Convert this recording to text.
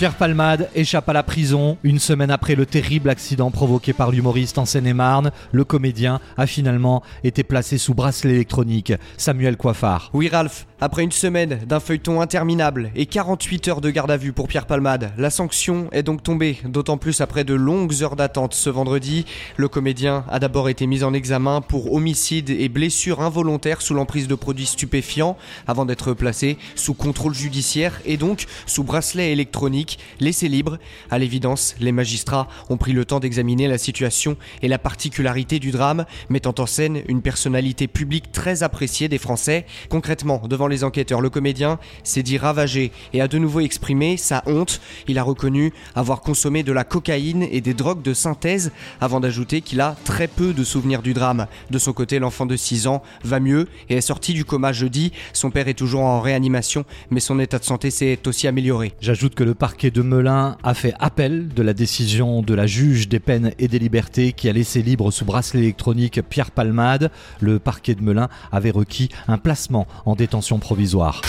Pierre Palmade échappe à la prison. Une semaine après le terrible accident provoqué par l'humoriste en Seine-et-Marne, le comédien a finalement été placé sous bracelet électronique. Samuel Coiffard. Oui, Ralph, après une semaine d'un feuilleton interminable et 48 heures de garde à vue pour Pierre Palmade, la sanction est donc tombée, d'autant plus après de longues heures d'attente ce vendredi. Le comédien a d'abord été mis en examen pour homicide et blessure involontaire sous l'emprise de produits stupéfiants, avant d'être placé sous contrôle judiciaire et donc sous bracelet électronique laissé libre. À l'évidence, les magistrats ont pris le temps d'examiner la situation et la particularité du drame, mettant en scène une personnalité publique très appréciée des Français. Concrètement, devant les enquêteurs, le comédien s'est dit ravagé et a de nouveau exprimé sa honte. Il a reconnu avoir consommé de la cocaïne et des drogues de synthèse, avant d'ajouter qu'il a très peu de souvenirs du drame. De son côté, l'enfant de 6 ans va mieux et est sorti du coma jeudi. Son père est toujours en réanimation, mais son état de santé s'est aussi amélioré. J'ajoute que le parquet parquet de Melun a fait appel de la décision de la juge des peines et des libertés qui a laissé libre sous bracelet électronique Pierre Palmade. Le parquet de Melun avait requis un placement en détention provisoire.